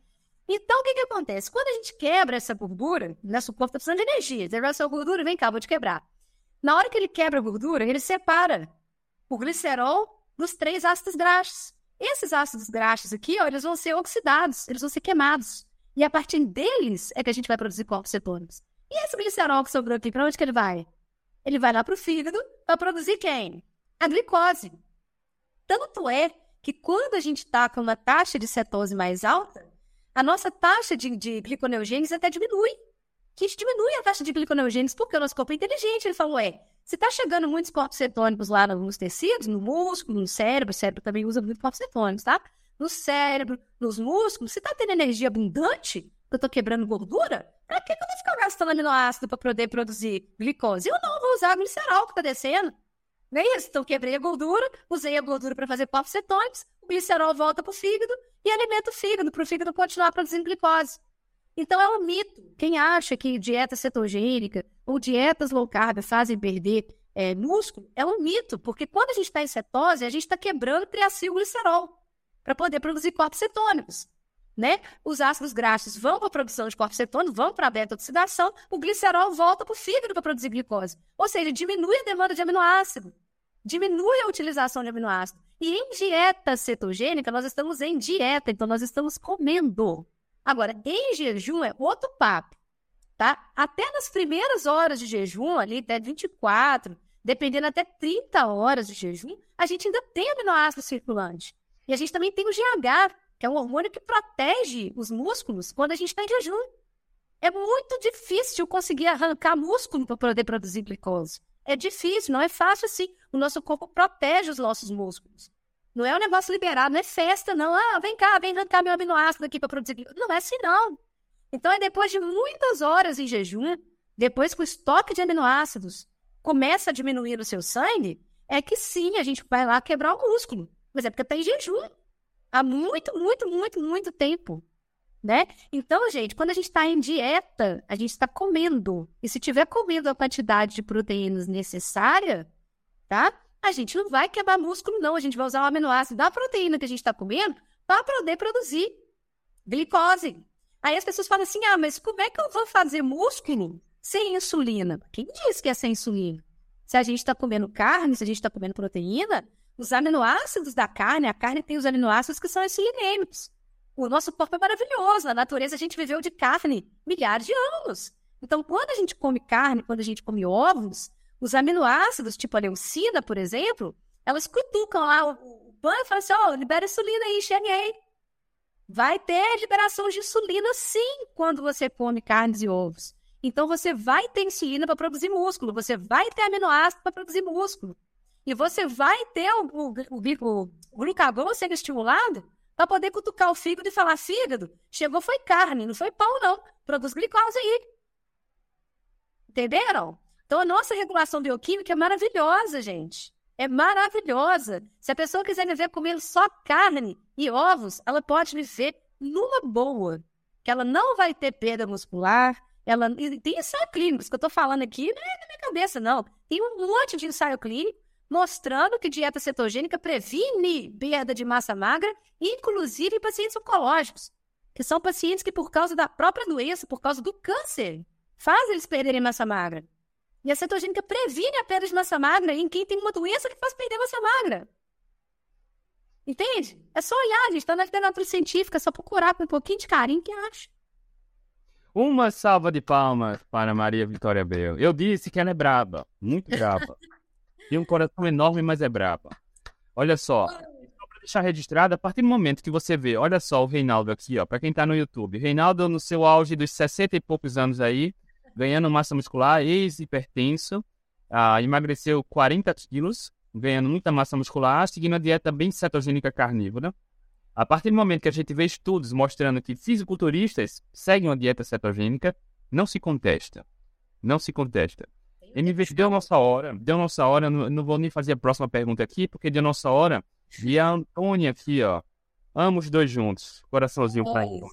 Então, o que, que acontece? Quando a gente quebra essa gordura, nosso corpo está precisando de energia. Você essa gordura, vem cá, vou te quebrar. Na hora que ele quebra a gordura, ele separa o glicerol dos três ácidos graxos. Esses ácidos graxos aqui, ó, eles vão ser oxidados, eles vão ser queimados. E a partir deles é que a gente vai produzir corpos cetônicos. E esse glicerol que sobrou aqui, para onde que ele vai? Ele vai lá para o fígado para produzir quem? a glicose. Tanto é que quando a gente está com uma taxa de cetose mais alta, a nossa taxa de, de gliconeogênese até diminui. que diminui a taxa de gliconeogênese, porque o nosso corpo é inteligente. Ele falou, é, se está chegando muitos corpos cetônicos lá nos tecidos, no músculo, no cérebro, o cérebro também usa muito corpos cetônicos, tá? No cérebro, nos músculos, se está tendo energia abundante, que eu estou quebrando gordura, para que, eu vou ficar gastando aminoácido para poder produzir glicose? Eu não vou usar glicerol que está descendo. Nem isso. Então, quebrei a gordura, usei a gordura para fazer corpos cetônicos, o glicerol volta para o fígado e alimenta o fígado, para o fígado continuar produzindo glicose. Então é um mito. Quem acha que dieta cetogênica ou dietas low carb fazem perder é, músculo é um mito, porque quando a gente está em cetose, a gente está quebrando triacilglicerol para poder produzir corpos cetônicos. Né? Os ácidos graxos vão para a produção de corpos cetônicos, vão para a beta-oxidação, o glicerol volta para o fígado para produzir glicose. Ou seja, diminui a demanda de aminoácido, diminui a utilização de aminoácido. E em dieta cetogênica, nós estamos em dieta, então nós estamos comendo. Agora, em jejum é outro papo, tá? Até nas primeiras horas de jejum, ali até 24, dependendo até 30 horas de jejum, a gente ainda tem aminoácido circulante. E a gente também tem o GH, que é um hormônio que protege os músculos quando a gente está em jejum. É muito difícil conseguir arrancar músculo para poder produzir glicose. É difícil, não é fácil assim. O nosso corpo protege os nossos músculos. Não é um negócio liberado, não é festa, não. Ah, vem cá, vem arrancar meu aminoácido aqui para produzir. Não é assim, não. Então, é depois de muitas horas em jejum, depois que o estoque de aminoácidos começa a diminuir no seu sangue, é que sim, a gente vai lá quebrar o músculo. Mas é porque está em jejum. Há muito, muito, muito, muito tempo. Né? Então, gente, quando a gente está em dieta, a gente está comendo. E se tiver comendo a quantidade de proteínas necessária, tá? A gente não vai quebrar músculo, não. A gente vai usar o aminoácido da proteína que a gente está comendo para poder produzir glicose. Aí as pessoas falam assim: ah, mas como é que eu vou fazer músculo sem insulina? Quem disse que é sem insulina? Se a gente está comendo carne, se a gente está comendo proteína, os aminoácidos da carne, a carne tem os aminoácidos que são insulinêmicos. O nosso corpo é maravilhoso. Na natureza, a gente viveu de carne milhares de anos. Então, quando a gente come carne, quando a gente come ovos, os aminoácidos, tipo a leucina, por exemplo, elas cutucam lá o, o banho e falam assim: ó, oh, libera insulina aí, cheguei. Vai ter liberação de insulina, sim, quando você come carnes e ovos. Então, você vai ter insulina para produzir músculo, você vai ter aminoácido para produzir músculo. E você vai ter o, o, o, o glucagon sendo estimulado para poder cutucar o fígado e falar: fígado, chegou foi carne, não foi pão, não. Produz glicose aí. Entenderam? Então, a nossa regulação bioquímica é maravilhosa, gente. É maravilhosa. Se a pessoa quiser viver comendo só carne e ovos, ela pode viver numa boa. Que ela não vai ter perda muscular. Ela... Tem ensaio clínico. Isso que eu estou falando aqui não é da minha cabeça, não. Tem um monte de ensaio clínico mostrando que dieta cetogênica previne perda de massa magra, inclusive em pacientes oncológicos, que são pacientes que, por causa da própria doença, por causa do câncer, faz eles perderem massa magra. E a cetogênica previne a perda de massa magra em quem tem uma doença que faz perder massa magra. Entende? É só olhar, gente. Está na literatura científica, é só procurar com um pouquinho de carinho que acha. Uma salva de palmas para Maria Vitória Bel. Eu disse que ela é braba, muito braba. tem um coração enorme, mas é braba. Olha só, só para deixar registrado, a partir do momento que você vê, olha só o Reinaldo aqui, ó, para quem está no YouTube. Reinaldo no seu auge dos 60 e poucos anos aí, ganhando massa muscular, ex-hipertenso, ah, emagreceu 40 quilos, ganhando muita massa muscular, seguindo a dieta bem cetogênica carnívora. A partir do momento que a gente vê estudos mostrando que fisiculturistas seguem uma dieta cetogênica, não se contesta. Não se contesta. MV deu nossa hora, deu nossa hora, não, não vou nem fazer a próxima pergunta aqui, porque deu nossa hora. E a Antônia aqui, ó. Amo os dois juntos. Coraçãozinho pra ele.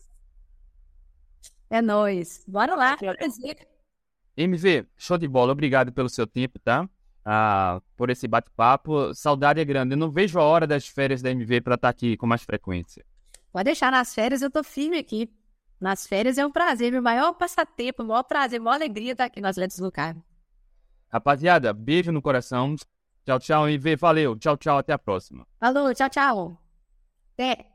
É nóis. Bora lá. MV, show de bola. Obrigado pelo seu tempo, tá? Ah, por esse bate-papo. Saudade é grande. Eu não vejo a hora das férias da MV para estar tá aqui com mais frequência. Pode deixar nas férias, eu tô firme aqui. Nas férias é um prazer, meu maior passatempo, o maior prazer, a maior alegria estar aqui nas Letras do Carmo. Rapaziada, beijo no coração. Tchau, tchau, MV. Valeu. Tchau, tchau. Até a próxima. Falou, tchau, tchau. Até.